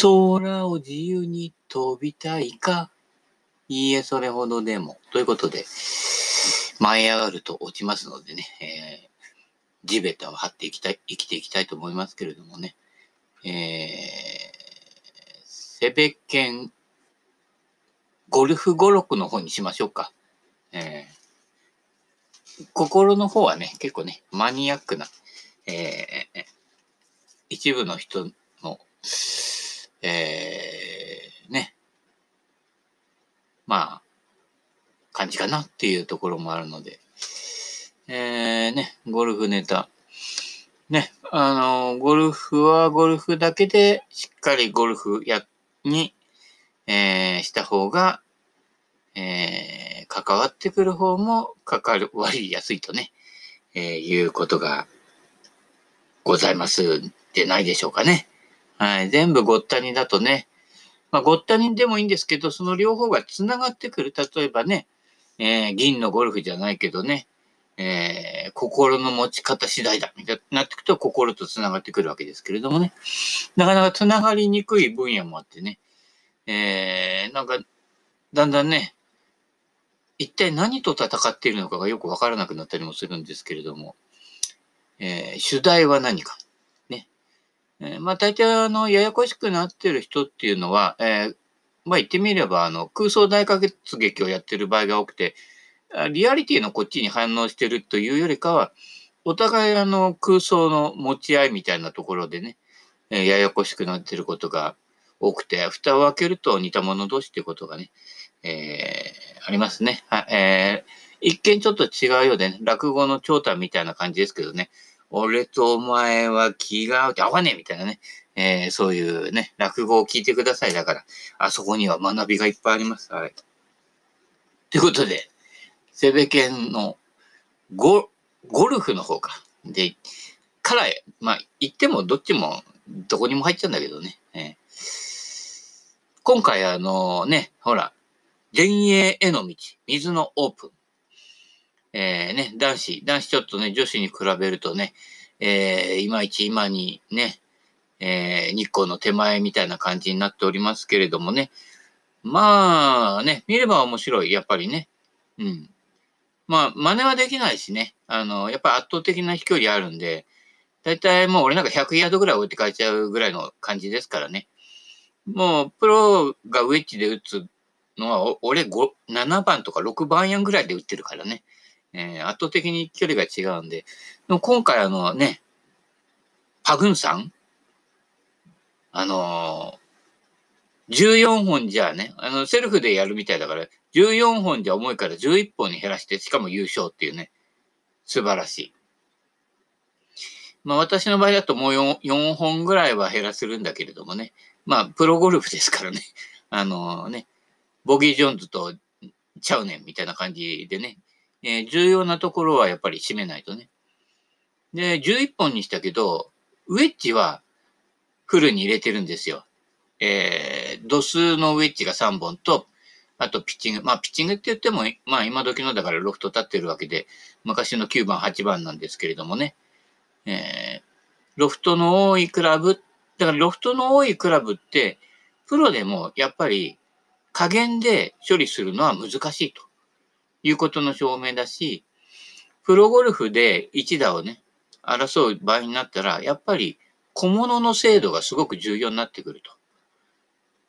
空を自由に飛びたいか？いいえ、それほどでも。ということで、舞い上がると落ちますのでね、えー、地べたを張っていきたい、生きていきたいと思いますけれどもね、えー、セベケン、ゴルフ語録の方にしましょうか。えー、心の方はね、結構ね、マニアックな、えー、一部の人の、えー、ね、まあ、感じかなっていうところもあるので、えー、ね、ゴルフネタ。ね、あの、ゴルフはゴルフだけでしっかりゴルフや、に、えー、した方が、えー、関わってくる方も関わりやすいとね、えー、いうことがございますでないでしょうかね。はい。全部ごったにだとね、まあ、ごったにでもいいんですけど、その両方が繋がってくる。例えばね、えー、銀のゴルフじゃないけどね、えー、心の持ち方次第だ、みたいになってくと心と繋がってくるわけですけれどもね。なかなか繋がりにくい分野もあってね、えー、なんか、だんだんね、一体何と戦っているのかがよくわからなくなったりもするんですけれども、えー、主題は何か。え、まあ大体あの、ややこしくなってる人っていうのは、えー、まあ言ってみれば、あの、空想大活劇をやってる場合が多くて、リアリティのこっちに反応してるというよりかは、お互いあの空想の持ち合いみたいなところでね、えややこしくなってることが多くて、蓋を開けると似た者同士っていうことがね、えー、ありますね。は、えー一見ちょっと違うようでね、落語の長短みたいな感じですけどね、俺とお前は気が合うって合わねえみたいなね、えー、そういうね、落語を聞いてください。だから、あそこには学びがいっぱいあります。はい。ということで、セベケンのゴゴルフの方か。で、から、まあ、言ってもどっちもどこにも入っちゃうんだけどね。えー、今回あのね、ほら、前衛への道、水のオープン。えー、ね、男子、男子ちょっとね、女子に比べるとね、えー、いまいち今にね、えー、日光の手前みたいな感じになっておりますけれどもね。まあね、見れば面白い、やっぱりね。うん。まあ、真似はできないしね。あの、やっぱ圧倒的な飛距離あるんで、だいたいもう俺なんか100ヤードぐらい置いて帰っちゃうぐらいの感じですからね。もう、プロがウェッジで打つのは、俺5、7番とか6番やんぐらいで打ってるからね。えー、圧倒的に距離が違うんで、でも今回あのね、パグンさん？あのー、14本じゃあね、あの、セルフでやるみたいだから、14本じゃ重いから11本に減らして、しかも優勝っていうね、素晴らしい。まあ私の場合だともう 4, 4本ぐらいは減らせるんだけれどもね。まあプロゴルフですからね。あのね、ボギー・ジョーンズとちゃうねんみたいな感じでね、えー、重要なところはやっぱり締めないとね。で、11本にしたけど、ウェッジはフルに入れてるんですよ。えー、度数のウェッジが3本と、あとピッチング。まあ、ピッチングって言っても、まあ、今時のだからロフト立ってるわけで、昔の9番、8番なんですけれどもね。えー、ロフトの多いクラブ、だからロフトの多いクラブって、プロでもやっぱり加減で処理するのは難しいと。いうことの証明だし、プロゴルフで一打をね、争う場合になったら、やっぱり小物の精度がすごく重要になってくると。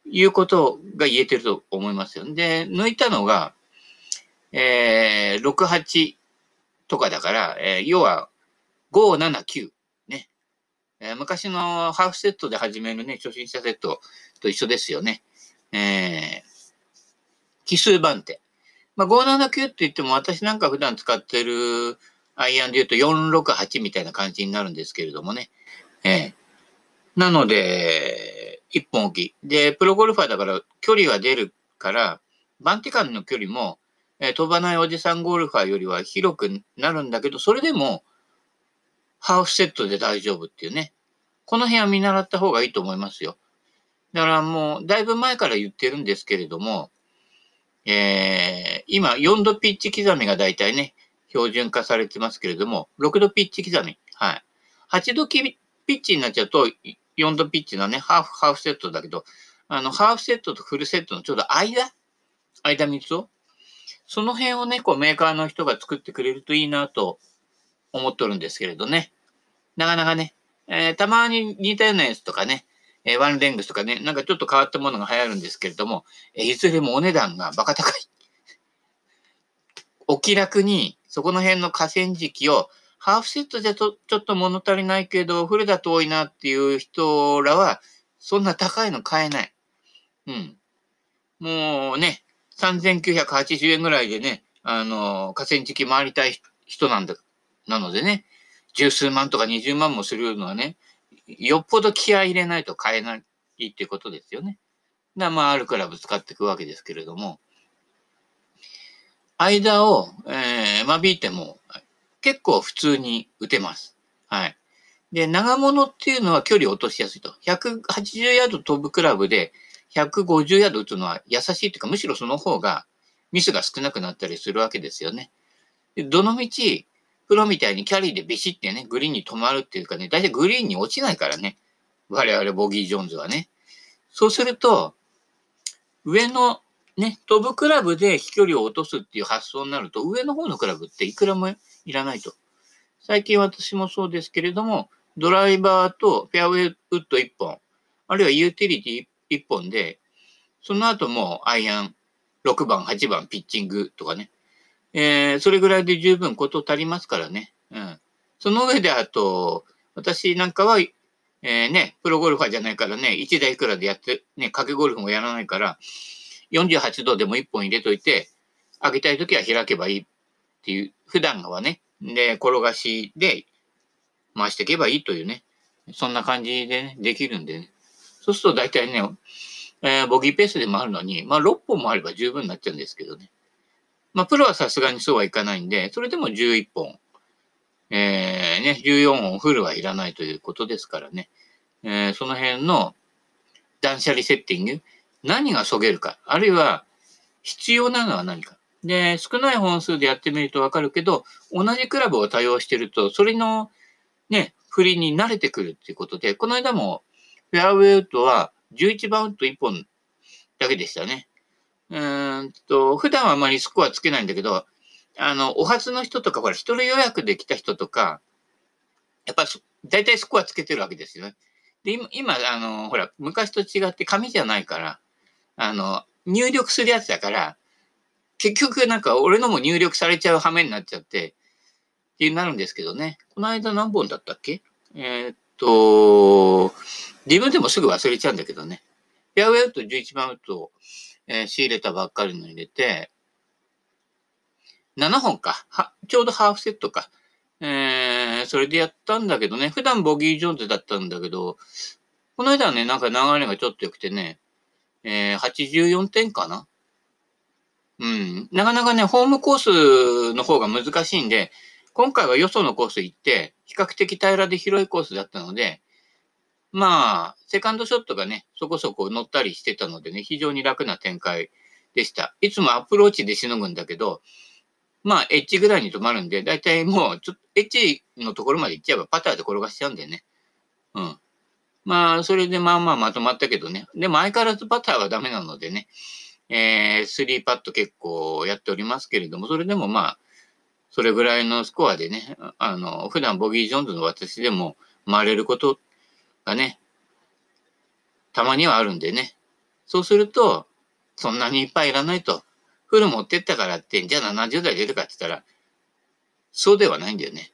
いうことが言えてると思いますよ。で、抜いたのが、えー、6、8とかだから、えー、要は5、7、9。ね。えー、昔のハーフセットで始めるね、初心者セットと一緒ですよね。えー、奇数番手。まあ、579って言っても私なんか普段使ってるアイアンで言うと468みたいな感じになるんですけれどもね。ええなので、1本置き。で、プロゴルファーだから距離が出るから、バンティカンの距離も、え、飛ばないおじさんゴルファーよりは広くなるんだけど、それでも、ハーフセットで大丈夫っていうね。この辺は見習った方がいいと思いますよ。だからもう、だいぶ前から言ってるんですけれども、えー、今、4度ピッチ刻みが大体ね、標準化されてますけれども、6度ピッチ刻み。はい。8度ピッチになっちゃうと、4度ピッチのね、ハーフ、ハーフセットだけど、あの、ハーフセットとフルセットのちょうど間？間3つを？その辺をね、こうメーカーの人が作ってくれるといいなと思っとるんですけれどね。なかなかね、えー、たまに似たようなやつとかね、えー、ワンレングスとかね、なんかちょっと変わったものが流行るんですけれども、えー、いずれもお値段がバカ高い。お気楽に、そこの辺の河川敷を、ハーフセットじゃとちょっと物足りないけど、フルだと多いなっていう人らは、そんな高いの買えない。うん。もうね、3980円ぐらいでね、あの、河川敷回りたい人なんだ、なのでね、十数万とか二十万もするのはね、よっぽど気合い入れないと買えないってことですよね。だまあ、あるクラブ使っていくわけですけれども、間を、えー、間引いても結構普通に打てます。はい。で、長物っていうのは距離を落としやすいと。180ヤード飛ぶクラブで150ヤード打つのは優しいというか、むしろその方がミスが少なくなったりするわけですよね。どのみち、プロみたいにキャリーでビシってね、グリーンに止まるっていうかね、大体グリーンに落ちないからね。我々ボギー・ジョーンズはね。そうすると、上のね、飛ぶクラブで飛距離を落とすっていう発想になると、上の方のクラブっていくらもいらないと。最近私もそうですけれども、ドライバーとフェアウェイウッド1本、あるいはユーティリティ1本で、その後もアイアン6番、8番ピッチングとかね。えー、それぐらいで十分こと足りますからね。うん。その上であと、私なんかは、えー、ね、プロゴルファーじゃないからね、1台いくらでやって、ね、掛けゴルフもやらないから、48度でも1本入れといて、上げたいときは開けばいいっていう、普段はね、で、転がしで回していけばいいというね、そんな感じでね、できるんでね。そうすると大体ね、えー、ボギーペースで回るのに、まあ6本もあれば十分になっちゃうんですけどね。まあプロはさすがにそうはいかないんで、それでも11本、えー、ね、14本フルはいらないということですからね。えー、その辺の断捨離セッティング、何がそげるか、あるいは必要なのは何か。で、少ない本数でやってみるとわかるけど、同じクラブを多用してると、それのね、振りに慣れてくるっていうことで、この間もフェアウェイウッドは11番ウッド1本だけでしたね。うんと、普段はあまりスコアつけないんだけど、あの、お初の人とか、ほら、一人予約で来た人とか、やっぱ、大体スコアつけてるわけですよね。で、今、あの、ほら、昔と違って紙じゃないから、あの、入力するやつだから、結局なんか俺のも入力されちゃう羽目になっちゃって、ってなるんですけどね。この間何本だったっけ？えー、っと、自分でもすぐ忘れちゃうんだけどね。フェアウェイウッド11番ウッド、えー、仕入れたばっかりの入れて、7本か。は、ちょうどハーフセットか。えー、それでやったんだけどね。普段ボギージョーンズだったんだけど、この間はね、なんか流れがちょっと良くてね、えー、84点かなうん。なかなかね、ホームコースの方が難しいんで、今回はよそのコース行って、比較的平らで広いコースだったので、まあ、セカンドショットがね、そこそこ乗ったりしてたのでね、非常に楽な展開でした。いつもアプローチでしのぐんだけど、まあ、エッジぐらいに止まるんで、だいたいもう、ちょっと、エッジのところまで行っちゃえばパターで転がしちゃうんでね。うん。まあ、それでまあまあまとまったけどね。でも相変わらずパターはダメなのでね。えー、3パット結構やっておりますけれども、それでもまあ、それぐらいのスコアでね、あの、普段ボギー・ジョーンズの私でも回れることがね、たまにはあるんでね。そうすると、そんなにいっぱいいらないと。フル持ってったからって、じゃあ70代出るかって言ったら、そうではないんだよね。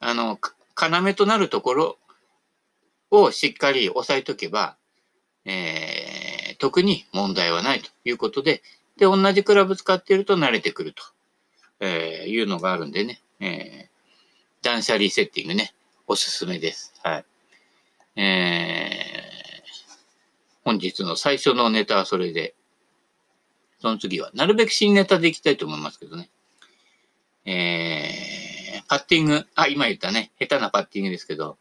あの、要となるところをしっかり押さえとけば、えー、特に問題はないということで、で、同じクラブ使ってると慣れてくると、えー、いうのがあるんでね、えー、断捨離セッティングね、おすすめです。はい。えー、本日の最初のネタはそれで、その次は、なるべく新ネタでいきたいと思いますけどね。えー、パッティング、あ、今言ったね、下手なパッティングですけど、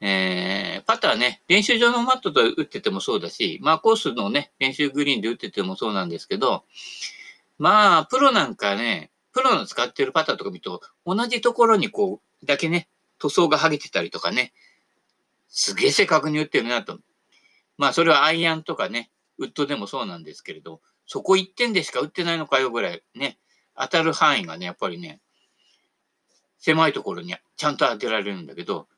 えー、パターね、練習場のマットと打っててもそうだし、まあコースのね、練習グリーンで打っててもそうなんですけど、まあ、プロなんかね、プロの使ってるパターとか見ると、同じところにこう、だけね、塗装が剥げてたりとかね、すげえ正確に打ってるなと。まあ、それはアイアンとかね、ウッドでもそうなんですけれど、そこ1点でしか打ってないのかよぐらいね、当たる範囲がね、やっぱりね、狭いところにちゃんと当てられるんだけど、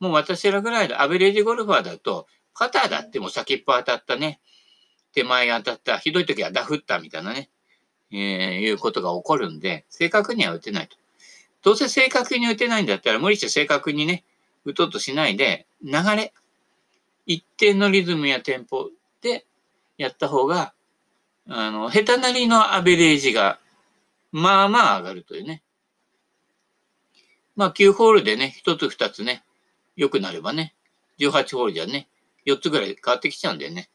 もう私らぐらいのアベレージゴルファーだと、パターだっても先っぽ当たったね、手前当たった、ひどい時はダフったみたいなね、えー、いうことが起こるんで、正確には打てないと。どうせ正確に打てないんだったら、無理して正確にね、打とうとしないで、流れ、一定のリズムやテンポでやった方が、あの、下手なりのアベレージが、まあまあ上がるというね。まあ9ホールでね、1つ2つね、良くなればね、18ホールじゃね、4つぐらい変わってきちゃうんだよね。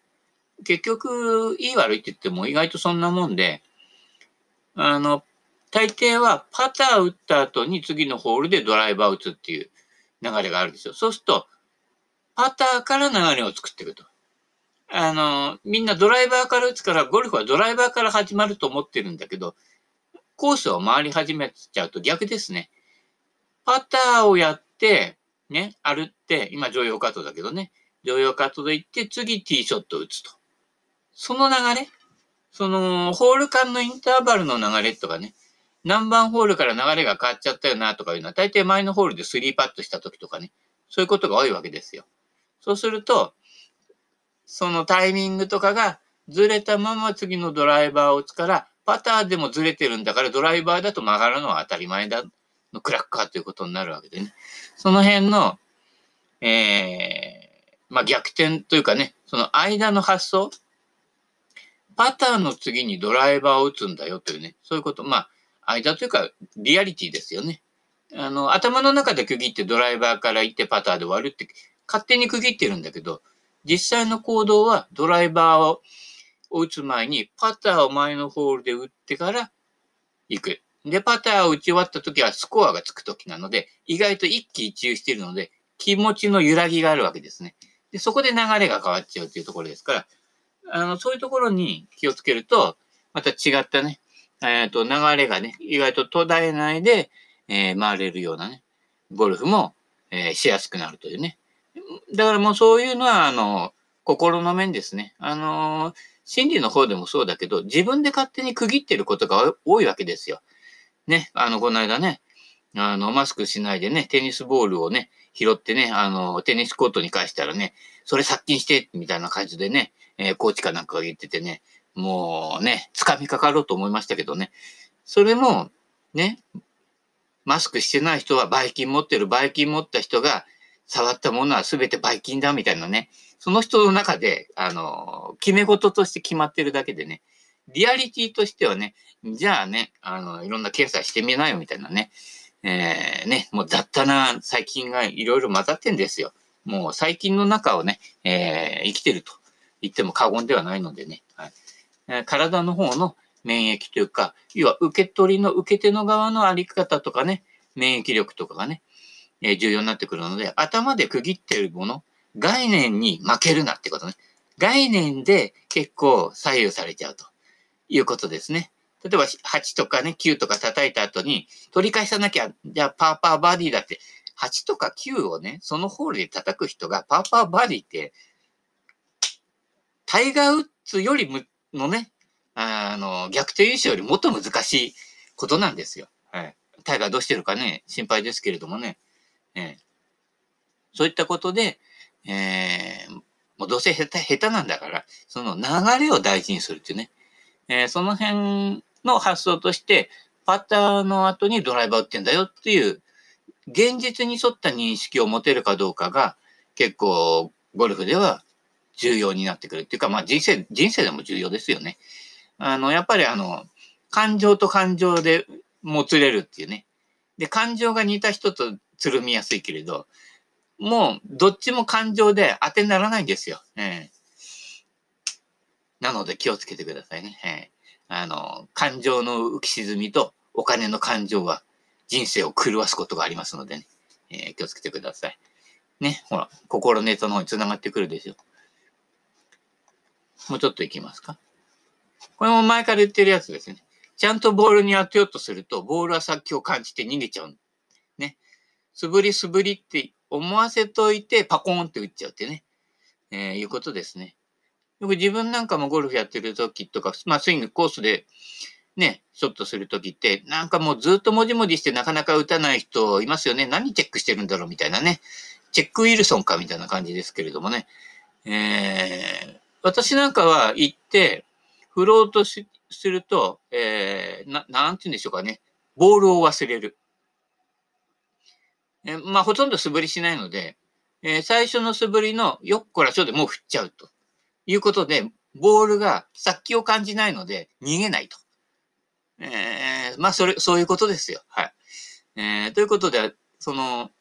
結局、いい悪いって言っても意外とそんなもんで、あの、大抵はパター打った後に次のホールでドライバー打つっていう流れがあるですよ。そうすると、パターから流れを作っていくと。あの、みんなドライバーから打つから、ゴルフはドライバーから始まると思ってるんだけど、コースを回り始めちゃうと逆ですね。パターをやって、ね、歩って、今常用カットだけどね、常用カットで行って、次ティーショット打つと。その流れ？その、ホール間のインターバルの流れとかね、何番ホールから流れが変わっちゃったよなとかいうのは、大抵前のホールで3パットした時とかね、そういうことが多いわけですよ。そうすると、そのタイミングとかがずれたまま次のドライバーを打つから、パターでもずれてるんだからドライバーだと曲がるのは当たり前だのクラッカーということになるわけでね。その辺の、えー、まあ、逆転というかね、その間の発想、パターの次にドライバーを打つんだよというね、そういうこと、まあ、間というか、リアリティですよね。あの、頭の中で区切ってドライバーから行ってパターで終わるって、勝手に区切ってるんだけど、実際の行動はドライバーを打つ前にパターを前のホールで打ってから行く。で、パターを打ち終わった時はスコアがつく時なので、意外と一喜一憂しているので、気持ちの揺らぎがあるわけですね。で、そこで流れが変わっちゃうというところですから、あの、そういうところに気をつけると、また違ったね、えっ、ー、と、流れがね、意外と途絶えないで、えー、回れるようなね、ゴルフも、えー、しやすくなるというね。だからもうそういうのは、あの、心の面ですね。あの、心理の方でもそうだけど、自分で勝手に区切ってることが多いわけですよ。ね、あの、この間ね、あの、マスクしないでね、テニスボールをね、拾ってね、あの、テニスコートに返したらね、それ殺菌して、みたいな感じでね、えー、コーチかなんかが言っててね、もうね、掴みかかろうと思いましたけどね。それも、ね、マスクしてない人はバイキン持ってる、バイキン持った人が触ったものは全てバイキンだみたいなね。その人の中で、あの、決め事として決まってるだけでね、リアリティとしてはね、じゃあね、あの、いろんな検査してみなよみたいなね。えー、ね、もう雑多な細菌がいろいろ混ざってんですよ。もう細菌の中をね、えー、生きてると言っても過言ではないのでね。体の方の免疫というか、要は受け取りの受け手の側のあり方とかね、免疫力とかがね、え重要になってくるので、頭で区切ってるもの、概念に負けるなってことね。概念で結構左右されちゃうということですね。例えば8とかね、9とか叩いた後に取り返さなきゃ、じゃあパーパーバディだって、8とか9をね、そのホールで叩く人がパーパーバーディーって、タイガー・ウッズよりのね、あの、逆転優勝よりもっと難しいことなんですよ。はい。タイガーどうしてるかね、心配ですけれどもね。えー、そういったことで、えー、もうどうせ下手、下手なんだから、その流れを大事にするっていうね。えー、その辺の発想として、パターの後にドライバー打ってんだよっていう、現実に沿った認識を持てるかどうかが、結構、ゴルフでは重要になってくるっていうか、まあ人生、人生でも重要ですよね。あの、やっぱりあの、感情と感情でもつれるっていうね。で、感情が似た人とつるみやすいけれど、もうどっちも感情で当てにならないんですよ。えなので気をつけてくださいね。はい。あの、感情の浮き沈みとお金の感情は人生を狂わすことがありますのでね、えー、気をつけてください。ね、ほら、心ネタの方に繋がってくるでしょ。もうちょっといきますか。これも前から言ってるやつですね。ちゃんとボールに当てようとすると、ボールは先を感じて逃げちゃう。ね。素振り素振りって思わせといて、パコーンって打っちゃうってね。えー、いうことですね。よく自分なんかもゴルフやってる時とか、まあスイングコースでね、ショットする時って、なんかもうずっともじもじしてなかなか打たない人いますよね。何チェックしてるんだろうみたいなね。チェックウィルソンかみたいな感じですけれどもね。えー、私なんかは行って、振ろうとすると、えー、な、なんて言うんでしょうかね。ボールを忘れる。えー、まあ、ほとんど素振りしないので、えー、最初の素振りのよっこらしょでもう振っちゃうということで、ボールが殺気を感じないので逃げないと。えー、まあ、それ、そういうことですよ。はい。えー、ということで、その、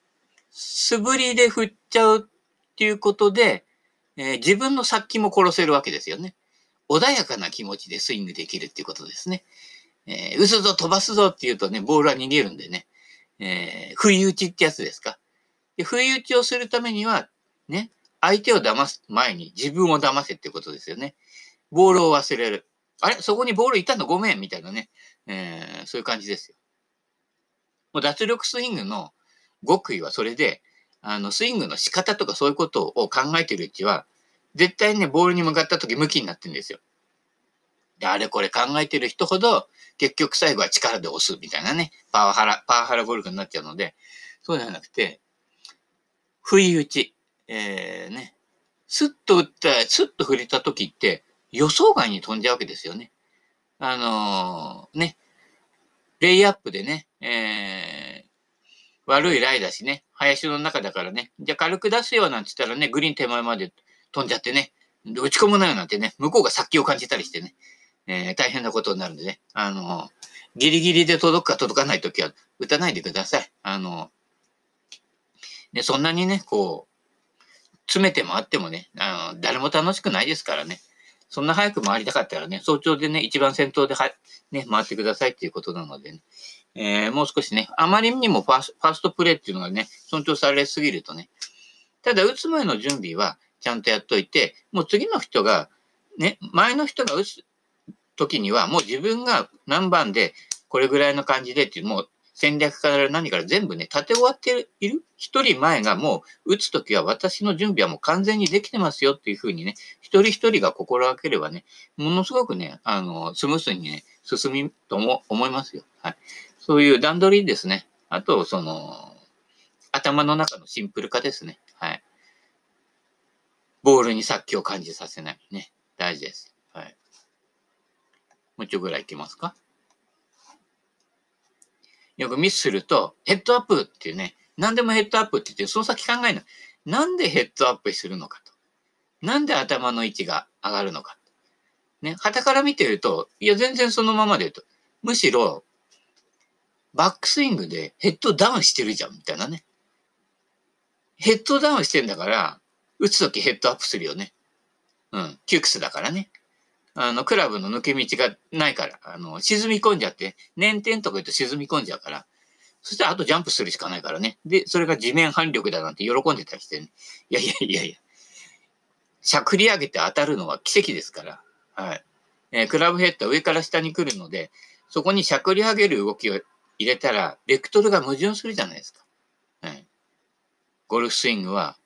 素振りで振っちゃうっていうことで、えー、自分の殺気も殺せるわけですよね。穏やかな気持ちでスイングできるっていうことですね。えー、打つぞ、飛ばすぞって言うとね、ボールは逃げるんでね。えー、不意打ちってやつですか。で不意打ちをするためには、ね、相手を騙す前に自分を騙せってことですよね。ボールを忘れる。あれ？そこにボールいたの？ごめんみたいなね。えー、そういう感じですよ。もう脱力スイングの極意はそれで、あの、スイングの仕方とかそういうことを考えてるうちは、絶対にね、ボールに向かった時向きになってるんですよ。で、あれこれ考えてる人ほど、結局最後は力で押すみたいなね、パワハラ、パワハラゴルフになっちゃうので、そうじゃなくて、不意打ち、えー、ね、スッと打った、スッと振れた時って、予想外に飛んじゃうわけですよね。あのー、ね、レイアップでね、えー、悪いライだしね、林の中だからね、じゃあ軽く出すよなんて言ったらね、グリーン手前まで飛んじゃってね、打ち込むなよなんてね、向こうが殺気を感じたりしてね、えー、大変なことになるんでね、あの、ギリギリで届くか届かないときは打たないでください。あの、ね、そんなにね、こう、詰めてもあってもね、あの、誰も楽しくないですからね。そんな早く回りたかったらね、早朝でね、一番先頭では、ね、回ってくださいっていうことなのでね、えー、もう少しね、あまりにもファーストプレイっていうのがね、尊重されすぎるとね、ただ打つ前の準備はちゃんとやっといて、もう次の人が、ね、前の人が打つ時には、もう自分が何番でこれぐらいの感じでっていう、もう戦略から何から全部ね、立て終わっている一人前がもう打つときは私の準備はもう完全にできてますよっていうふうにね、一人一人が心がければね、ものすごくね、あの、スムースにね、進みと思思いますよ。はい。そういう段取りですね。あと、その、頭の中のシンプル化ですね。はい。ボールに殺気を感じさせない。ね。大事です。はい。もうちょぐらいいきますか？よくミスすると、ヘッドアップっていうね、何でもヘッドアップって言って、その先考えない。なんでヘッドアップするのかと。なんで頭の位置が上がるのか。ね、旗から見てると、いや、全然そのままでと。むしろ、バックスイングでヘッドダウンしてるじゃん、みたいなね。ヘッドダウンしてんだから、打つときヘッドアップするよね。うん。窮屈だからね。あの、クラブの抜け道がないから、あの、沈み込んじゃって、捻転とか言うと沈み込んじゃうから、そしたらあとジャンプするしかないからね。で、それが地面反力だなんて喜んでたりしてね。いやいやいやいや。しゃくり上げて当たるのは奇跡ですから。はい。えー、クラブヘッドは上から下に来るので、そこにしゃくり上げる動きを入れたら、ベクトルが矛盾するじゃないですか。はい。ゴルフスイングは、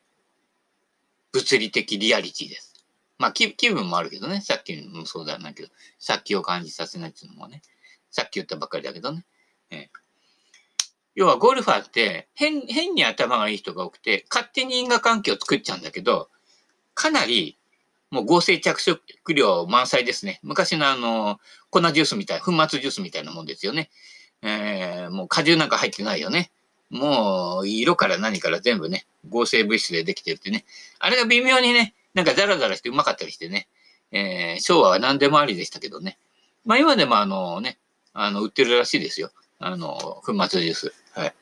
物理的リアリティです。まあ気、気分もあるけどね。さっきもそうだなけど、殺気を感じさせないっていうのもね。さっき言ったばっかりだけどね。え要はゴルファーって変、変に頭がいい人が多くて、勝手に因果関係を作っちゃうんだけど、かなり、もう合成着色料満載ですね。昔のあの、粉ジュースみたい、粉末ジュースみたいなもんですよね。えー、もう果汁なんか入ってないよね。もう、色から何から全部ね、合成物質でできてるってね。あれが微妙にね、なんかザラザラしてうまかったりしてね、えー、昭和は何でもありでしたけどね。まあ今でもあのね、あの、売ってるらしいですよ。あの、粉末ジュース。はい。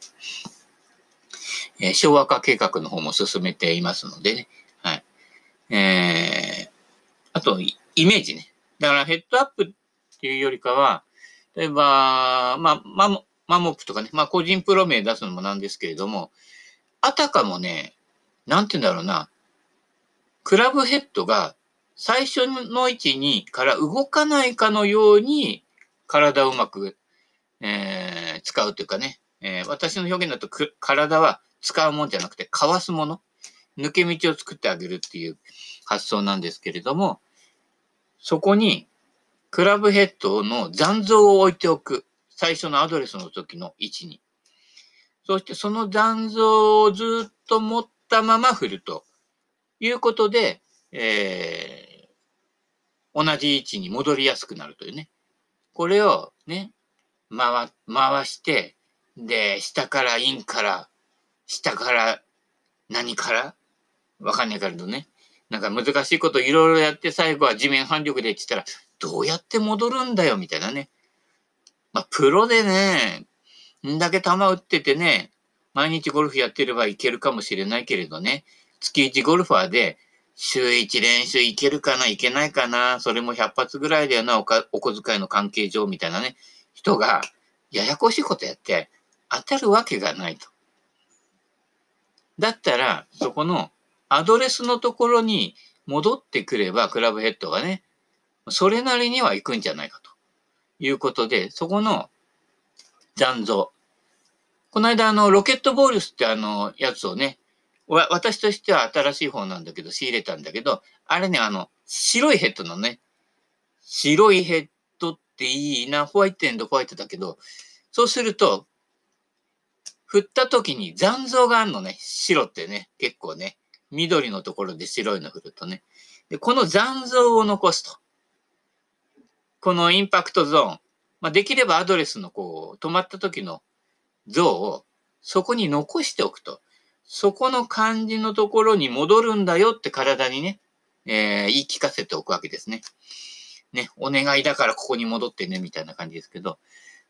えー、昭和化計画の方も進めていますのでね。はい。えー、あと、イメージね。だからヘッドアップっていうよりかは、例えば、まあ、マモマモップとかね、まあ個人プロ名出すのもなんですけれども、あたかもね、なんて言うんだろうな、クラブヘッドが最初の位置にから動かないかのように体をうまく、えー、使うというかね、えー、私の表現だと体は使うもんじゃなくてかわすもの、抜け道を作ってあげるっていう発想なんですけれども、そこにクラブヘッドの残像を置いておく。最初のアドレスの時の位置に。そしてその残像をずっと持ったまま振るということで、えー、同じ位置に戻りやすくなるというね。これをね、回、回して、で、下からインから、下から何から？わかんないけどね。なんか難しいこといろいろやって最後は地面反力でって言ったら、どうやって戻るんだよみたいなね。まあ、プロでね、んだけ球打っててね、毎日ゴルフやってればいけるかもしれないけれどね、月1ゴルファーで、週1練習いけるかないけないかなそれも100発ぐらいだよなおか、お小遣いの関係上みたいなね、人が、ややこしいことやって、当たるわけがないと。だったら、そこのアドレスのところに戻ってくれば、クラブヘッドがね、それなりには行くんじゃないかということで、そこの残像。この間、あの、ロケットボールスってあの、やつをね、私としては新しい方なんだけど、仕入れたんだけど、あれね、あの、白いヘッドのね、白いヘッドっていいな、ホワイトエンドホワイトだけど、そうすると、振った時に残像があるのね、白ってね、結構ね、緑のところで白いの振るとね。でこの残像を残すと。このインパクトゾーン。まあ、できればアドレスのこう、止まった時の像をそこに残しておくと。そこの感じのところに戻るんだよって体にね、えー、言い聞かせておくわけですね。ね、お願いだからここに戻ってね、みたいな感じですけど、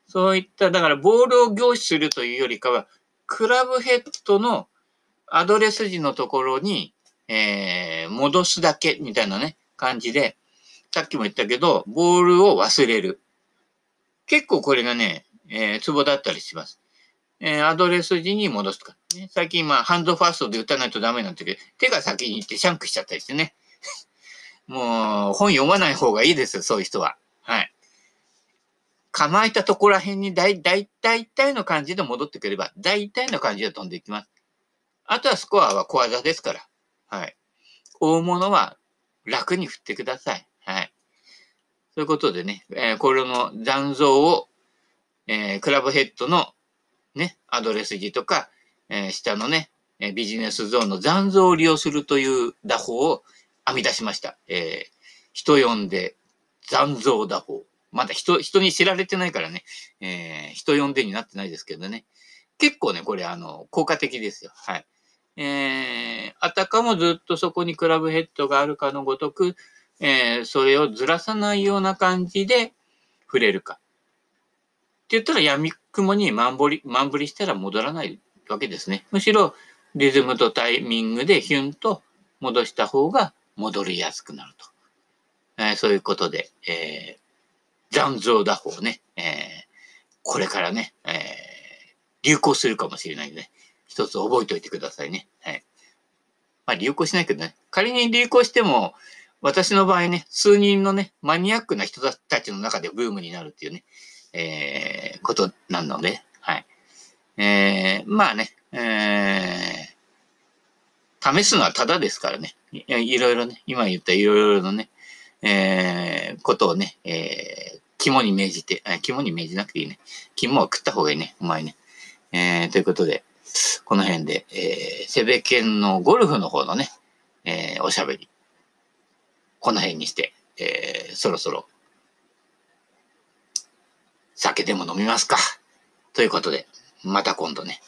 そういった、だからボールを凝視するというよりかは、クラブヘッドのアドレス時のところに、えー、戻すだけみたいなね、感じで、さっきも言ったけど、ボールを忘れる。結構これがね、えー、ツボだったりします。えー、アドレス時に戻すとか、ね。最近まあ、ハンドファーストで打たないとダメなんだけど、手が先に行ってシャンクしちゃったりしてね。もう、本読まない方がいいですよ、そういう人は。はい。構えたところら辺に大、大、大体の感じで戻ってくれば、大体の感じで飛んでいきます。あとはスコアは小技ですから。はい。大物は楽に振ってください。はい。うことでね、えー、これの残像を、えー、クラブヘッドのね、アドレス字とか、えー、下のね、えビジネスゾーンの残像を利用するという打法を編み出しました。え、人呼んで残像打法。まだ人、人に知られてないからね、えー、人呼んでになってないですけどね。結構ね、これあの、効果的ですよ。はい。えー、あたかもずっとそこにクラブヘッドがあるかのごとく、えー、それをずらさないような感じで触れるか。って言ったら闇雲にマンボリ、マンブリしたら戻らないわけですね。むしろリズムとタイミングでヒュンと戻した方が戻りやすくなると。えー、そういうことで、えー、残像打法ね、えー、これからね、えー、流行するかもしれないんでね。一つ覚えておいてくださいね。はい。まあ、流行しないけどね。仮に流行しても、私の場合ね、数人のね、マニアックな人たちの中でブームになるっていうね、えー、ことなので、はい。えー、まあね、えー、試すのはただですからね。いろいろね、今言ったいろいろのね、えー、ことをね、えー、肝に銘じて、肝に銘じなくていいね。肝は食った方がいいね、お前ね。えー、ということで、この辺で、えー、セベケンのゴルフの方のね、えー、おしゃべり、この辺にして、えー、そろそろ、酒でも飲みますか。ということで、また今度ね。